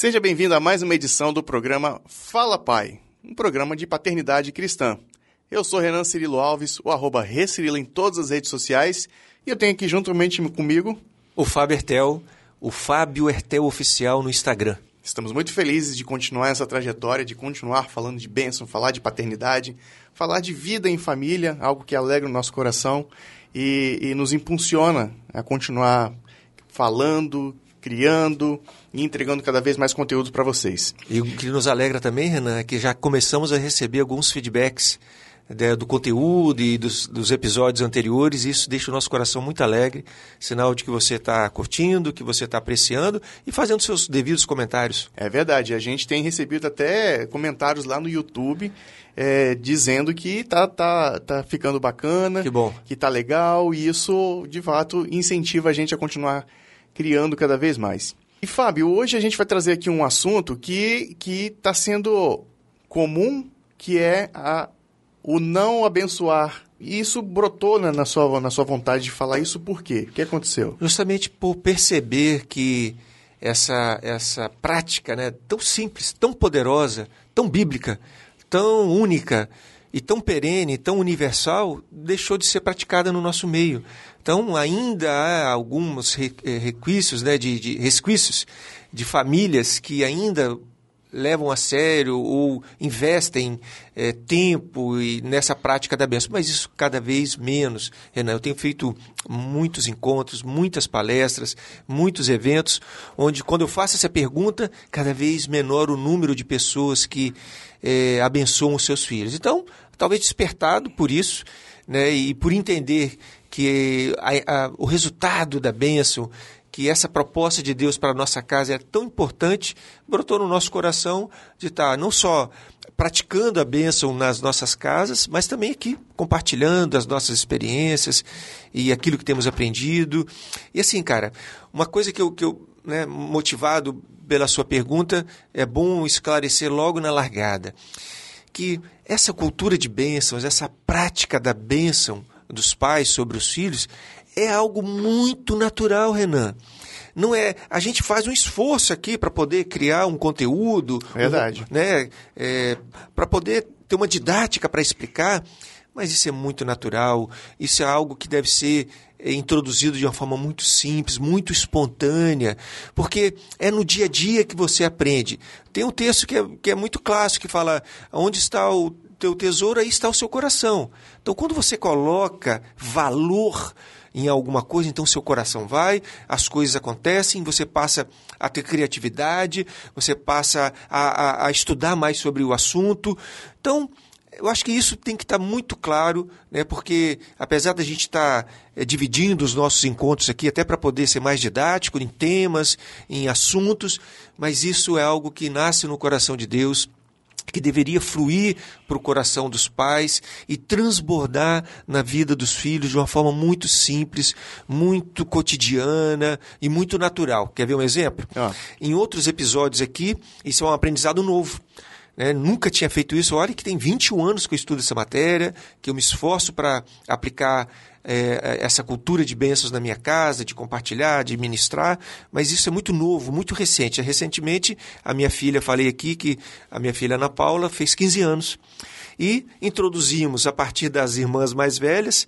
Seja bem-vindo a mais uma edição do programa Fala Pai, um programa de paternidade cristã. Eu sou Renan Cirilo Alves, o arroba Recirilo em todas as redes sociais, e eu tenho aqui juntamente comigo o Fábio Ertel, o Fábio Ertel Oficial no Instagram. Estamos muito felizes de continuar essa trajetória, de continuar falando de bênção, falar de paternidade, falar de vida em família, algo que alegra o nosso coração e, e nos impulsiona a continuar falando, criando e entregando cada vez mais conteúdos para vocês. E o que nos alegra também, Renan, é que já começamos a receber alguns feedbacks né, do conteúdo e dos, dos, episódios anteriores, e isso deixa o nosso coração muito alegre, sinal de que você está curtindo, que você está apreciando e fazendo seus devidos comentários. É verdade, a gente tem recebido até comentários lá no YouTube é, dizendo que tá, tá, tá ficando bacana, que, bom. que tá legal, e isso de fato incentiva a gente a continuar criando cada vez mais. E Fábio, hoje a gente vai trazer aqui um assunto que está sendo comum, que é a o não abençoar. E isso brotou na, na, sua, na sua vontade de falar isso por quê? O que aconteceu? Justamente por perceber que essa, essa prática né, tão simples, tão poderosa, tão bíblica, tão única e tão perene, tão universal, deixou de ser praticada no nosso meio. Então, ainda há alguns eh, requisitos, né, de, de resquícios de famílias que ainda levam a sério ou investem é, tempo e nessa prática da benção, mas isso cada vez menos, Renan. Eu tenho feito muitos encontros, muitas palestras, muitos eventos, onde quando eu faço essa pergunta, cada vez menor o número de pessoas que é, abençoam os seus filhos. Então, talvez despertado por isso, né, e por entender que a, a, o resultado da bênção que essa proposta de Deus para a nossa casa é tão importante, brotou no nosso coração de estar não só praticando a bênção nas nossas casas, mas também aqui compartilhando as nossas experiências e aquilo que temos aprendido. E assim, cara, uma coisa que eu, que eu né, motivado pela sua pergunta, é bom esclarecer logo na largada que essa cultura de bênçãos, essa prática da bênção dos pais sobre os filhos, é algo muito natural, Renan. Não é, a gente faz um esforço aqui para poder criar um conteúdo, verdade, um, né, é, para poder ter uma didática para explicar, mas isso é muito natural. Isso é algo que deve ser é, introduzido de uma forma muito simples, muito espontânea, porque é no dia a dia que você aprende. Tem um texto que é, que é muito clássico que fala: onde está o teu tesouro, aí está o seu coração. Então, quando você coloca valor em alguma coisa, então seu coração vai, as coisas acontecem, você passa a ter criatividade, você passa a, a, a estudar mais sobre o assunto. Então, eu acho que isso tem que estar muito claro, né, porque apesar da gente estar é, dividindo os nossos encontros aqui, até para poder ser mais didático em temas, em assuntos, mas isso é algo que nasce no coração de Deus que deveria fluir para o coração dos pais e transbordar na vida dos filhos de uma forma muito simples, muito cotidiana e muito natural. Quer ver um exemplo? Ah. Em outros episódios aqui, isso é um aprendizado novo. Né? Nunca tinha feito isso. Olha que tem 21 anos que eu estudo essa matéria, que eu me esforço para aplicar é, essa cultura de bênçãos na minha casa, de compartilhar, de ministrar, mas isso é muito novo, muito recente. Recentemente, a minha filha, falei aqui que a minha filha Ana Paula fez 15 anos. E introduzimos, a partir das irmãs mais velhas,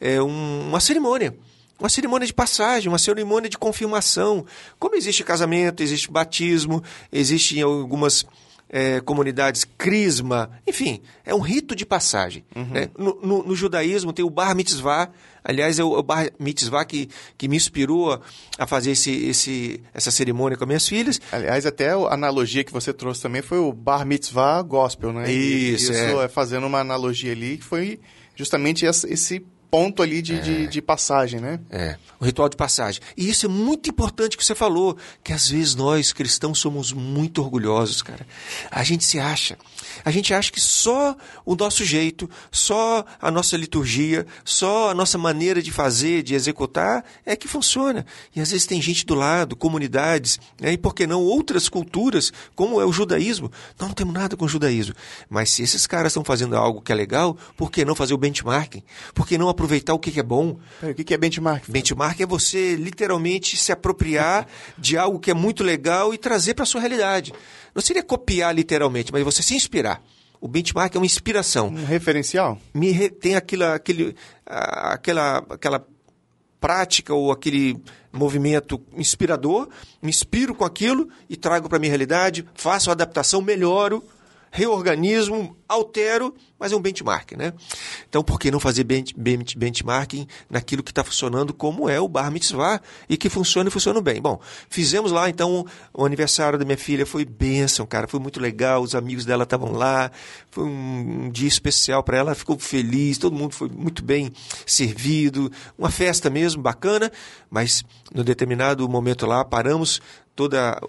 é, um, uma cerimônia uma cerimônia de passagem, uma cerimônia de confirmação. Como existe casamento, existe batismo, existem algumas é, comunidades crisma, enfim, é um rito de passagem. Uhum. Né? No, no, no, judaísmo tem o bar mitzvah, aliás, é o, o bar mitzvah que, que me inspirou a fazer esse, esse, essa cerimônia com minhas filhas. Aliás, até a analogia que você trouxe também foi o bar mitzvah gospel, né? Isso, Isso é. é fazendo uma analogia ali que foi justamente esse ponto ali de, é. de, de, passagem, né? É, o ritual de passagem. E isso é muito importante que você falou, que às vezes nós cristãos somos muito orgulhosos, cara. A gente se acha. A gente acha que só o nosso jeito, só a nossa liturgia, só a nossa maneira de fazer, de executar, é que funciona. E às vezes tem gente do lado, comunidades, né? e por que não outras culturas, como é o judaísmo. Nós não temos nada com o judaísmo. Mas se esses caras estão fazendo algo que é legal, por que não fazer o benchmarking? Por que não aproveitar o que, que é bom. Peraí, o que, que é benchmark? Benchmark é você literalmente se apropriar de algo que é muito legal e trazer para a sua realidade. Não seria copiar literalmente, mas você se inspirar. O benchmark é uma inspiração. Um referencial? Me re- tem aquela, aquele, aquela, aquela prática ou aquele movimento inspirador, me inspiro com aquilo e trago para a minha realidade, faço a adaptação, melhoro, reorganismo, altero, mas é um benchmark, né? Então, por que não fazer bench, bench, benchmarking naquilo que está funcionando como é o Bar Mitzvah e que funciona e funciona bem? Bom, fizemos lá, então, o aniversário da minha filha foi bênção, cara, foi muito legal, os amigos dela estavam lá, foi um, um dia especial para ela, ficou feliz, todo mundo foi muito bem servido, uma festa mesmo, bacana, mas no determinado momento lá, paramos toda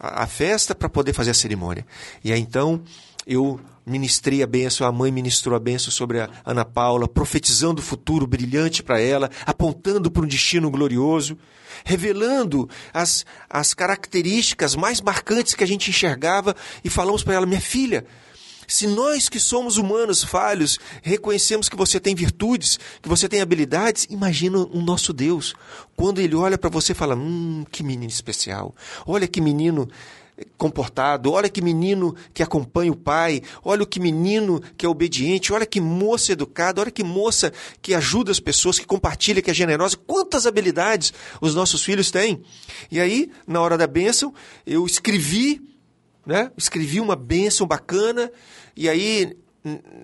a, a festa para poder fazer a cerimônia. E aí então eu ministrei a bênção, a mãe ministrou a bênção sobre a Ana Paula, profetizando o futuro brilhante para ela, apontando para um destino glorioso, revelando as, as características mais marcantes que a gente enxergava e falamos para ela: minha filha. Se nós que somos humanos falhos reconhecemos que você tem virtudes, que você tem habilidades, imagina o nosso Deus. Quando ele olha para você e fala: Hum, que menino especial. Olha que menino comportado, olha que menino que acompanha o pai, olha que menino que é obediente, olha que moça educada, olha que moça que ajuda as pessoas, que compartilha, que é generosa. Quantas habilidades os nossos filhos têm. E aí, na hora da bênção, eu escrevi, né? Escrevi uma bênção bacana, e aí,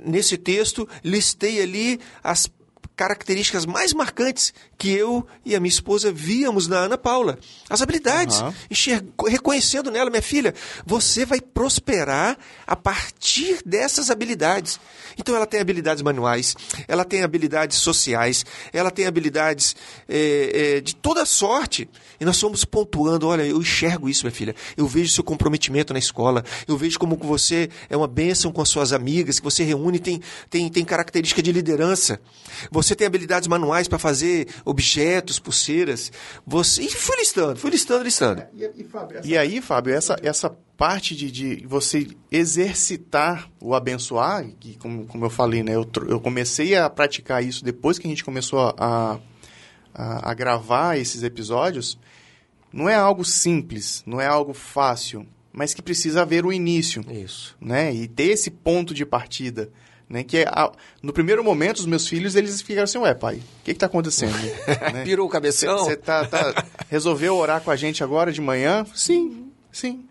nesse texto, listei ali as características mais marcantes que eu e a minha esposa víamos na Ana Paula. As habilidades. Uhum. Reconhecendo nela, minha filha, você vai prosperar a partir dessas habilidades. Então ela tem habilidades manuais, ela tem habilidades sociais, ela tem habilidades é, é, de toda sorte. E nós fomos pontuando, olha, eu enxergo isso, minha filha. Eu vejo seu comprometimento na escola, eu vejo como você é uma bênção com as suas amigas, que você reúne, tem, tem, tem característica de liderança. Você tem habilidades manuais para fazer objetos, pulseiras. Você... E fui listando, fui listando, listando. E, e, Fábio, essa... e aí, Fábio, essa, essa parte de, de você exercitar o abençoar, que como, como eu falei, né, eu, eu comecei a praticar isso depois que a gente começou a, a, a gravar esses episódios, não é algo simples, não é algo fácil, mas que precisa haver o início. Isso. Né? E ter esse ponto de partida. Né? Que é, no primeiro momento, os meus filhos, eles ficaram assim, ué, pai, o que está acontecendo? né? Pirou o cabeção? Você tá, tá, resolveu orar com a gente agora de manhã? Sim, sim.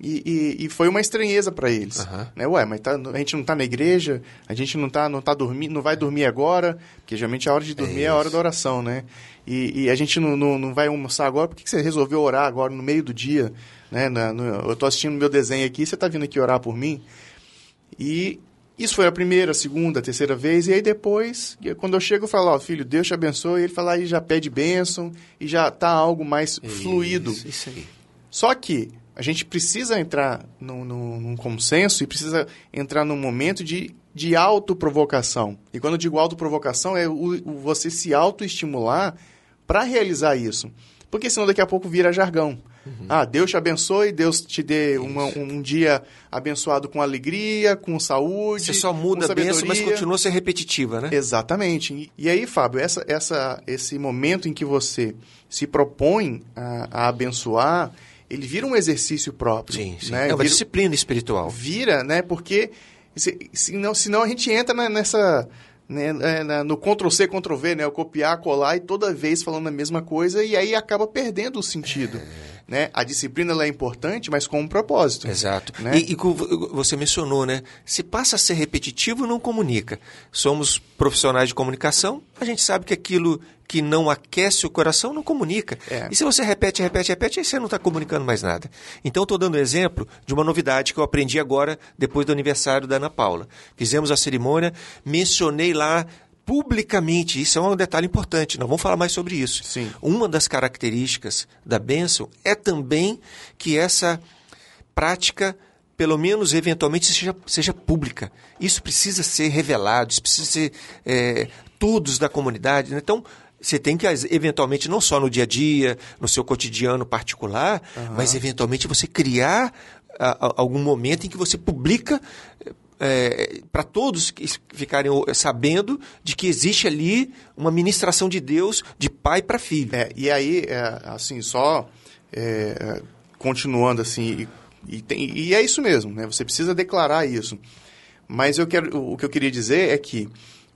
E, e, e foi uma estranheza para eles. Uhum. Né? Ué, mas tá, a gente não está na igreja, a gente não tá, não tá dormindo, não vai dormir agora, porque geralmente a hora de dormir é, é a hora da oração, né? E, e a gente não, não, não, vai almoçar agora, por que, que você resolveu orar agora no meio do dia? Né? Na, no, eu estou assistindo meu desenho aqui, você está vindo aqui orar por mim? E isso foi a primeira, a segunda, a terceira vez, e aí depois, quando eu chego, eu falo, ó, oh, filho, Deus te abençoe, e ele fala, aí já pede bênção, e já tá algo mais isso, fluido. Isso aí. Só que a gente precisa entrar num, num, num, consenso e precisa entrar num momento de, de autoprovocação. E quando eu digo autoprovocação, é o, o você se autoestimular para realizar isso. Porque senão daqui a pouco vira jargão. Uhum. Ah, Deus te abençoe, Deus te dê uma, um dia abençoado com alegria, com saúde. Você só muda a bênção, mas continua a ser repetitiva, né? Exatamente. E, e, aí, Fábio, essa, essa, esse momento em que você se propõe a, a abençoar, ele vira um exercício próprio. Sim, sim. Né? É uma vira, disciplina espiritual. Vira, né? Porque se, senão, senão a gente entra nessa né, no Ctrl-C, Ctrl-V, né? O copiar, colar e toda vez falando a mesma coisa e aí acaba perdendo o sentido. É. Né? A disciplina é importante, mas com um propósito. Exato. Né? E, e, você mencionou, né? Se passa a ser repetitivo, não comunica. Somos profissionais de comunicação, a gente sabe que aquilo que não aquece o coração não comunica. É. E se você repete, repete, repete, aí você não está comunicando mais nada. Então, estou dando exemplo de uma novidade que eu aprendi agora, depois do aniversário da Ana Paula. Fizemos a cerimônia, mencionei lá publicamente. Isso é um detalhe importante, nós vamos falar mais sobre isso. Sim. Uma das características da bênção é também que essa prática, pelo menos eventualmente, seja, seja pública. Isso precisa ser revelado, isso precisa ser é, todos da comunidade. Né? Então, você tem que, eventualmente, não só no dia a dia, no seu cotidiano particular, uhum. mas eventualmente você criar a, a, algum momento em que você publica é, para todos ficarem sabendo de que existe ali uma ministração de Deus de pai para filho. É, e aí, é, assim, só é, continuando assim, e, e, tem, e, é isso mesmo, né? Você precisa declarar isso. Mas eu quero, o que eu queria dizer é que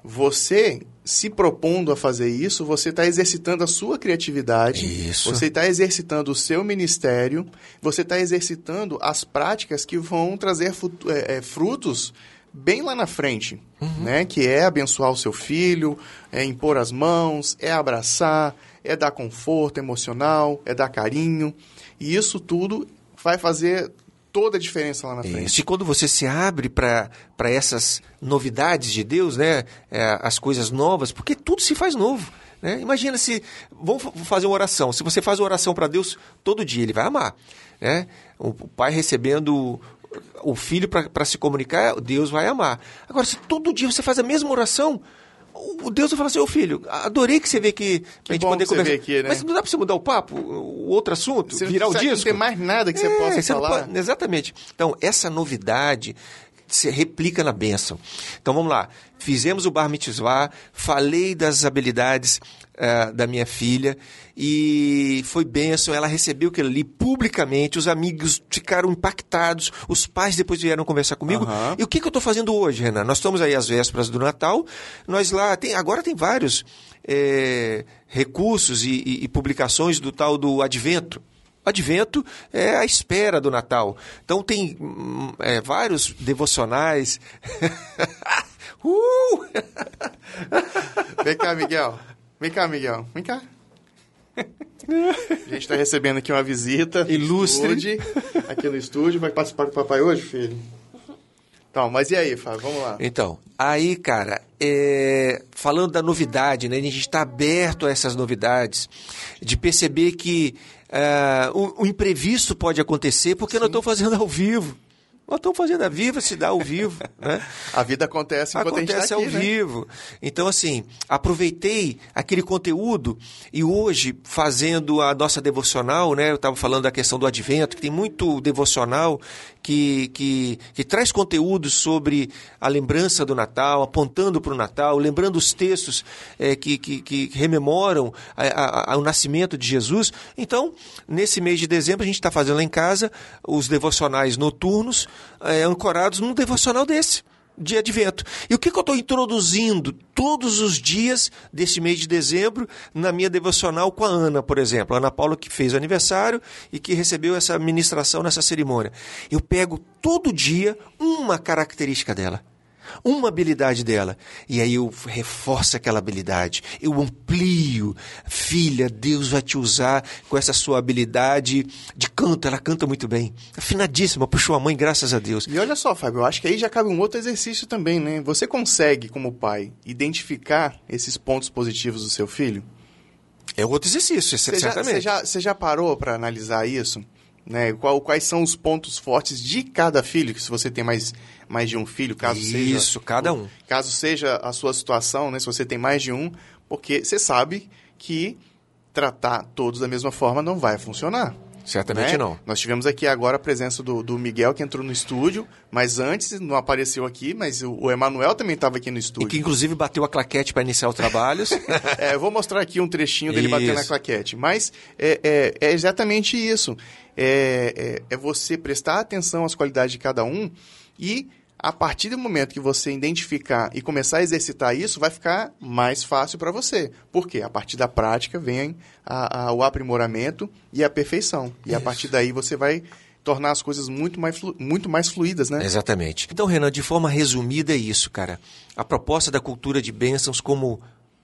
você se propondo a fazer isso, você está exercitando a sua criatividade, isso. você está exercitando o seu ministério, você está exercitando as práticas que vão trazer é, é, frutos bem lá na frente, uhum. né? Que é abençoar o seu filho, é impor as mãos, é abraçar, é dar conforto emocional, é dar carinho. E isso tudo vai fazer toda a diferença lá na frente. Isso. E quando você se abre para essas novidades de Deus, né? É, as coisas novas, porque tudo se faz novo. Né? Imagina se. Vamos fazer uma oração. Se você faz uma oração para Deus todo dia, ele vai amar. Né? O pai recebendo o filho para se comunicar, Deus vai amar. Agora, se todo dia você faz a mesma oração, o Deus vai falar assim, ô filho, adorei que você veio aqui pra gente poder conversar. Aqui, né? Mas não dá pra você mudar o papo, o outro assunto, você virar o disco? Não tem mais nada que você é, possa você falar. Pode, exatamente. Então, essa novidade se replica na bênção. Então vamos lá. Fizemos o bar mitzvah, falei das habilidades uh, da minha filha e foi bênção. Ela recebeu aquilo ali publicamente, os amigos ficaram impactados, os pais depois vieram conversar comigo. Uhum. E o que, que eu estou fazendo hoje, Renan? Nós estamos aí às vésperas do Natal, nós lá, tem, agora tem vários é, recursos e, e, e publicações do tal do Advento. Advento é a espera do Natal. Então tem hum, é, vários devocionais. uh! Vem cá, Miguel. Vem cá, Miguel. Vem cá. A gente está recebendo aqui uma visita ilustre estúdio, aqui no estúdio. Vai participar com o papai hoje, filho? Então, mas e aí, Fábio? Vamos lá. Então, aí, cara, é, falando da novidade, né? A gente está aberto a essas novidades, de perceber que uh, o, o, imprevisto pode acontecer porque Sim. nós estamos fazendo ao vivo. Nós estamos fazendo a viva se dá ao vivo. Né? a vida acontece enquanto acontece a gente tá aqui, ao né? vivo. Então, assim, aproveitei aquele conteúdo e hoje, fazendo a nossa devocional, né? Eu estava falando da questão do advento, que tem muito devocional que, que, que traz conteúdo sobre a lembrança do Natal, apontando para o Natal, lembrando os textos é, que, que, que, rememoram a, a, a, o nascimento de Jesus. Então, nesse mês de dezembro, a gente está fazendo lá em casa os devocionais noturnos, é, ancorados num devocional desse de advento. E o que, que eu estou introduzindo todos os dias desse mês de dezembro na minha devocional com a Ana, por exemplo. A Ana Paula que fez aniversário e que recebeu essa ministração nessa cerimônia. Eu pego todo dia uma característica dela uma habilidade dela. E aí eu reforço aquela habilidade, eu amplio. Filha, Deus vai te usar com essa sua habilidade de canto. Ela canta muito bem. Afinadíssima, puxou a mãe, graças a Deus. E olha só, Fábio, eu acho que aí já cabe um outro exercício também, né? Você consegue, como pai, identificar esses pontos positivos do seu filho? É outro exercício, você certamente. você já, você já parou para analisar isso? Né? Qual, quais são os pontos fortes de cada filho, se você tem mais, mais de um filho, caso Isso, seja. Isso, cada um. Caso seja a sua situação, né? Se você tem mais de um, porque você sabe que tratar todos da mesma forma não vai funcionar. Certamente né? não. Nós tivemos aqui agora a presença do, do, Miguel, que entrou no estúdio, mas antes não apareceu aqui, mas o, o Emanuel também estava aqui no estúdio. E que inclusive bateu a claquete para iniciar os trabalhos. é, eu vou mostrar aqui um trechinho dele isso. batendo a claquete. Mas é, é, é exatamente isso. É, é, é você prestar atenção às qualidades de cada um e a partir do momento que você identificar e começar a exercitar isso, vai ficar mais fácil para você. Por quê? A partir da prática vem a, a, o aprimoramento e a perfeição. E isso. a partir daí você vai tornar as coisas muito mais, muito mais fluídas, né? Exatamente. Então, Renan, de forma resumida é isso, cara. A proposta da cultura de bênçãos como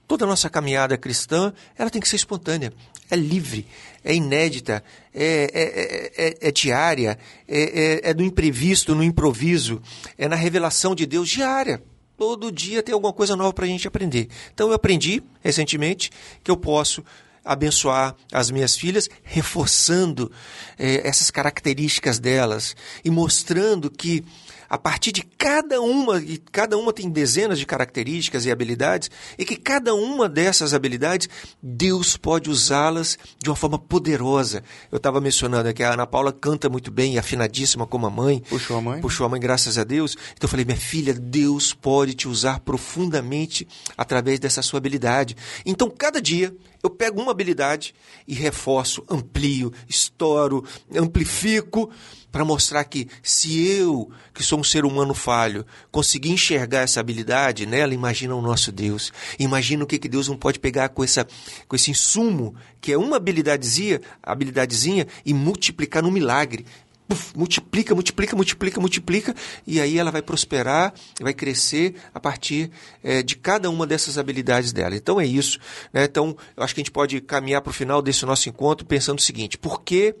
toda a nossa caminhada cristã, ela tem que ser espontânea, é livre, é inédita, é, é, é, é diária, é, é, do imprevisto, no improviso, é na revelação de Deus diária. Todo dia tem alguma coisa nova para a gente aprender. Então eu aprendi recentemente que eu posso abençoar as minhas filhas, reforçando essas características delas e mostrando que a partir de cada uma, e cada uma tem dezenas de características e habilidades, e que cada uma dessas habilidades, Deus pode usá-las de uma forma poderosa. Eu estava mencionando aqui, a Ana Paula canta muito bem, afinadíssima como a mãe. Puxou a mãe? Puxou a mãe, graças a Deus. Então eu falei, minha filha, Deus pode te usar profundamente através dessa sua habilidade. Então, cada dia, eu pego uma habilidade e reforço, amplio, estouro, amplifico para mostrar que se eu, que sou um ser humano falho, conseguir enxergar essa habilidade nela, imagina o nosso Deus. Imagina o que, que Deus não pode pegar com, essa, com esse insumo, que é uma habilidadezinha, habilidadezinha, e multiplicar no milagre. Multiplica, multiplica, multiplica, multiplica, e aí ela vai prosperar, vai crescer a partir é, de cada uma dessas habilidades dela. Então é isso. Né? Então, eu acho que a gente pode caminhar para o final desse nosso encontro pensando o seguinte: por que,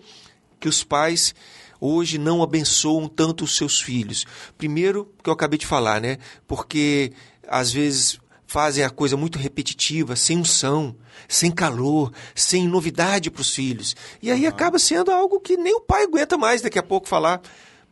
que os pais hoje não abençoam tanto os seus filhos? Primeiro, que eu acabei de falar, né? Porque às vezes fazem a coisa muito repetitiva, sem unção, sem calor, sem novidade para os filhos. E aí uhum. acaba sendo algo que nem o pai aguenta mais daqui a pouco falar.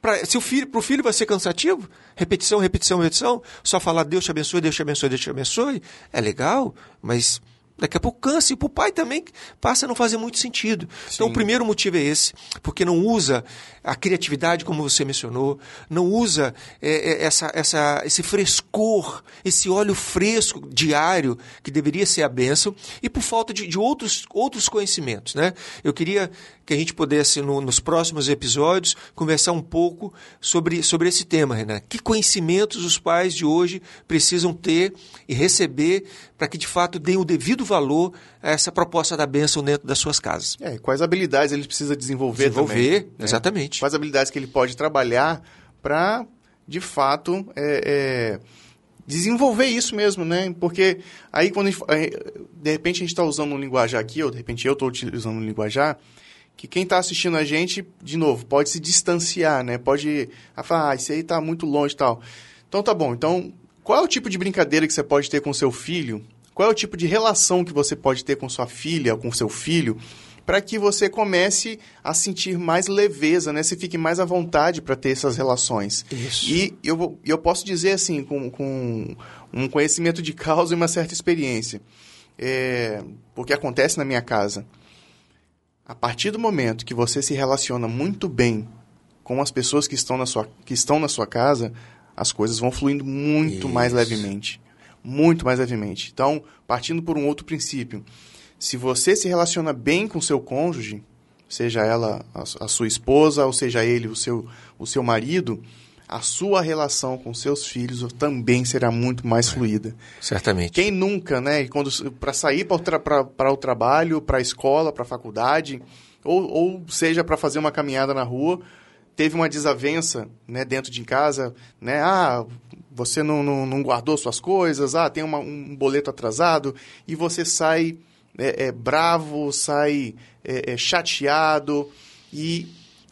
Pra, se o filho, para o filho vai ser cansativo, repetição, repetição, repetição, só falar Deus te abençoe, Deus te abençoe, Deus te abençoe, é legal, mas Daqui a pouco cansa. E para o pai também passa a não fazer muito sentido. Sim. Então, o primeiro motivo é esse, porque não usa a criatividade, como você mencionou, não usa é, é, essa, essa, esse frescor, esse óleo fresco diário, que deveria ser a bênção, e por falta de, de outros, outros conhecimentos. Né? Eu queria que a gente pudesse, no, nos próximos episódios, conversar um pouco sobre, sobre esse tema, Renan. Que conhecimentos os pais de hoje precisam ter e receber para que, de fato, deem o devido valor a essa proposta da bênção dentro das suas casas? É, quais habilidades ele precisa desenvolver, desenvolver também. Né? exatamente. Quais habilidades que ele pode trabalhar para, de fato, é, é, desenvolver isso mesmo, né? Porque aí, quando gente, de repente, a gente está usando um linguajar aqui, ou de repente eu estou utilizando um linguajar, que quem está assistindo a gente, de novo, pode se distanciar, né? Pode falar, ah, isso aí está muito longe e tal. Então tá bom. Então, qual é o tipo de brincadeira que você pode ter com seu filho? Qual é o tipo de relação que você pode ter com sua filha, com seu filho, para que você comece a sentir mais leveza, né? Você fique mais à vontade para ter essas relações. Isso. E eu, eu posso dizer assim, com, com um conhecimento de causa e uma certa experiência. É, porque acontece na minha casa. A partir do momento que você se relaciona muito bem com as pessoas que estão na sua, que estão na sua casa, as coisas vão fluindo muito Isso. mais levemente. Muito mais levemente. Então, partindo por um outro princípio, se você se relaciona bem com seu cônjuge, seja ela a, sua esposa ou seja ele o seu, o seu marido, a sua relação com seus filhos também será muito mais é, fluida. Certamente. Quem nunca, né? Quando para sair para o trabalho, para a escola, para a faculdade, ou, ou seja para fazer uma caminhada na rua, teve uma desavença, né, dentro de casa, né? Ah, você não, não, não guardou suas coisas, ah, tem uma, um boleto atrasado e você sai é, é bravo, sai é, é chateado e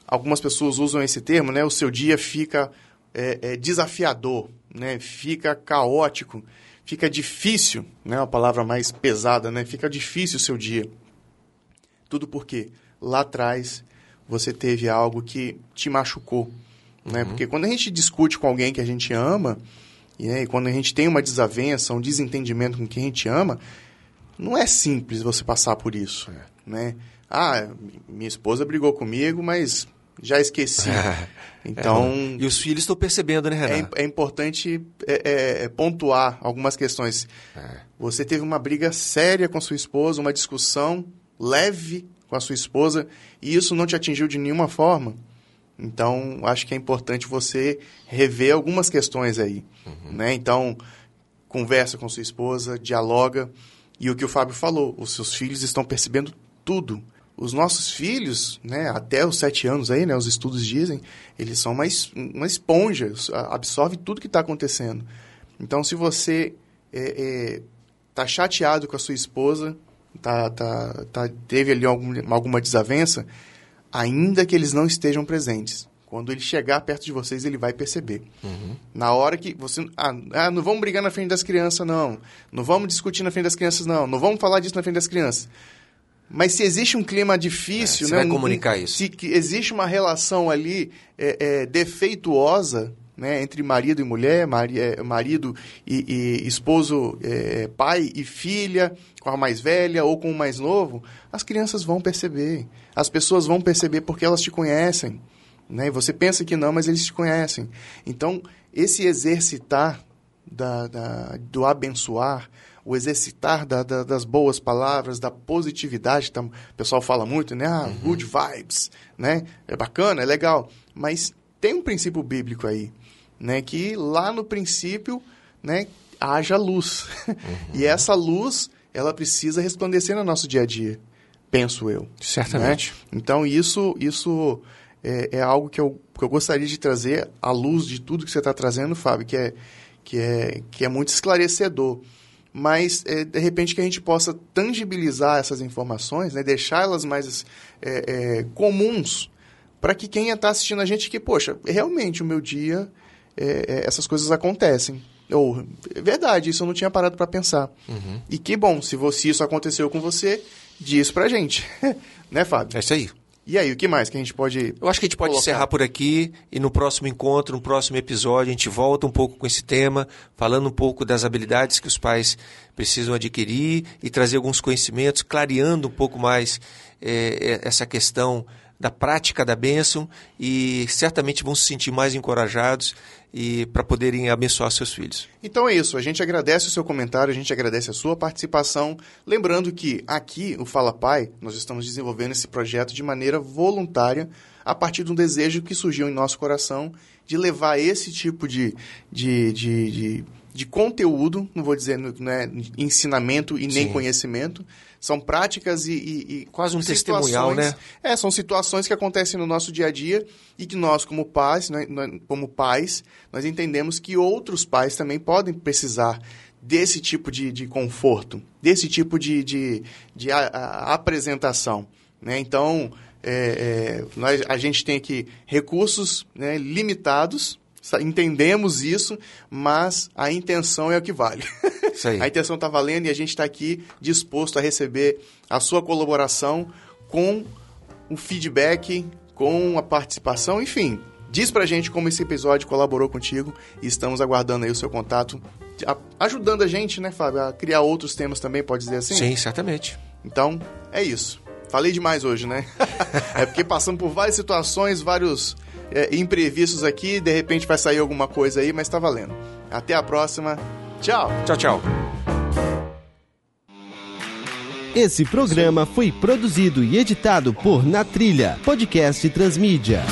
algumas pessoas usam esse termo, né? O seu dia fica é, é, desafiador, né? Fica caótico, fica difícil, né? Uma palavra mais pesada, né? Fica difícil o seu dia. Tudo porque lá atrás você teve algo que te machucou, né? Uhum. Porque quando a gente discute com alguém que a gente ama, e, né, e quando a gente tem uma desavença, um desentendimento com quem a gente ama, não é simples você passar por isso, é. né? Ah, minha esposa brigou comigo, mas já esqueci. Então. É, e os filhos estão percebendo, né, Renan? É, é importante é, é, é, pontuar algumas questões. É. Você teve uma briga séria com sua esposa, uma discussão leve com a sua esposa, e isso não te atingiu de nenhuma forma. Então, acho que é importante você rever algumas questões aí. Uhum. Né? Então, conversa com sua esposa, dialoga. E o que o Fábio falou, os seus filhos estão percebendo tudo os nossos filhos, né, até os sete anos aí, né, os estudos dizem, eles são uma, uma esponja, absorve tudo que está acontecendo. Então, se você é, é, tá chateado com a sua esposa, tá, tá, tá, teve ali algum, alguma desavença, ainda que eles não estejam presentes, quando ele chegar perto de vocês, ele vai perceber. Uhum. Na hora que você. Ah, ah, não vamos brigar na frente das crianças, não. Não vamos discutir na frente das crianças, não. Não vamos falar disso na frente das crianças. Mas se existe um clima difícil, é, você né, vai comunicar um, isso. Se existe uma relação ali é, é, defeituosa, né, entre marido e mulher, é, marido e, e esposo, é, pai e filha, com a mais velha ou com o mais novo, as crianças vão perceber. As pessoas vão perceber porque elas te conhecem. Né? Você pensa que não, mas eles te conhecem. Então, esse exercitar da, da do abençoar, o exercitar da, das boas palavras, da positividade, tá, o pessoal fala muito, né? Ah, uhum. good vibes, né? É bacana, é legal. Mas tem um princípio bíblico aí, né? Que lá no princípio, né? Haja luz. Uhum. e essa luz, ela precisa resplandecer no nosso dia a dia, penso eu. Certamente. Né? Então, isso, isso é, é, algo que eu, que eu gostaria de trazer à luz de tudo que você está trazendo, Fábio, que é, que, é, que é muito esclarecedor mas é, de repente que a gente possa tangibilizar essas informações, né, deixá-las mais é, é, comuns, para que quem está assistindo a gente que, poxa, realmente o meu dia, é, é, essas coisas acontecem. Ou, é verdade, isso eu não tinha parado para pensar. Uhum. E que bom, se, você, isso aconteceu com você, diz para gente. né, Fábio? É isso aí. E aí, o que mais que a gente pode. Eu acho que a gente pode colocar? encerrar por aqui e no próximo encontro, no próximo episódio, a gente volta um pouco com esse tema, falando um pouco das habilidades que os pais precisam adquirir e trazer alguns conhecimentos, clareando um pouco mais é, essa questão da prática da bênção e certamente vão se sentir mais encorajados e para poderem abençoar seus filhos. Então é isso, a gente agradece o seu comentário, a gente agradece a sua participação. Lembrando que aqui, o Fala Pai, nós estamos desenvolvendo esse projeto de maneira voluntária, a partir de um desejo que surgiu em nosso coração de levar esse tipo de, de, de, de, de conteúdo, não vou dizer né, ensinamento e nem Sim. conhecimento, são práticas e, e, e quase um testemunhal, né? É, são situações que acontecem no nosso dia a dia e que nós, como pais, né, como pais, nós entendemos que outros pais também podem precisar desse tipo de, de conforto, desse tipo de, de, de a, a apresentação. Né? Então, é, é, nós, a gente tem aqui recursos né, limitados, entendemos isso, mas a intenção é o que vale. a intenção está valendo e a gente está aqui disposto a receber a sua colaboração com o feedback, com a participação, enfim. Diz pra gente como esse episódio colaborou contigo e estamos aguardando aí o seu contato, ajudando a gente, né, Fábio, a criar outros temas também, pode dizer assim? Sim, certamente. Então, é isso. Falei demais hoje, né? é porque passamos por várias situações, vários é, imprevistos aqui, de repente vai sair alguma coisa aí, mas tá valendo. Até a próxima. Tchau. Tchau, tchau. Esse programa foi produzido e editado por Na Trilha, podcast Transmídia.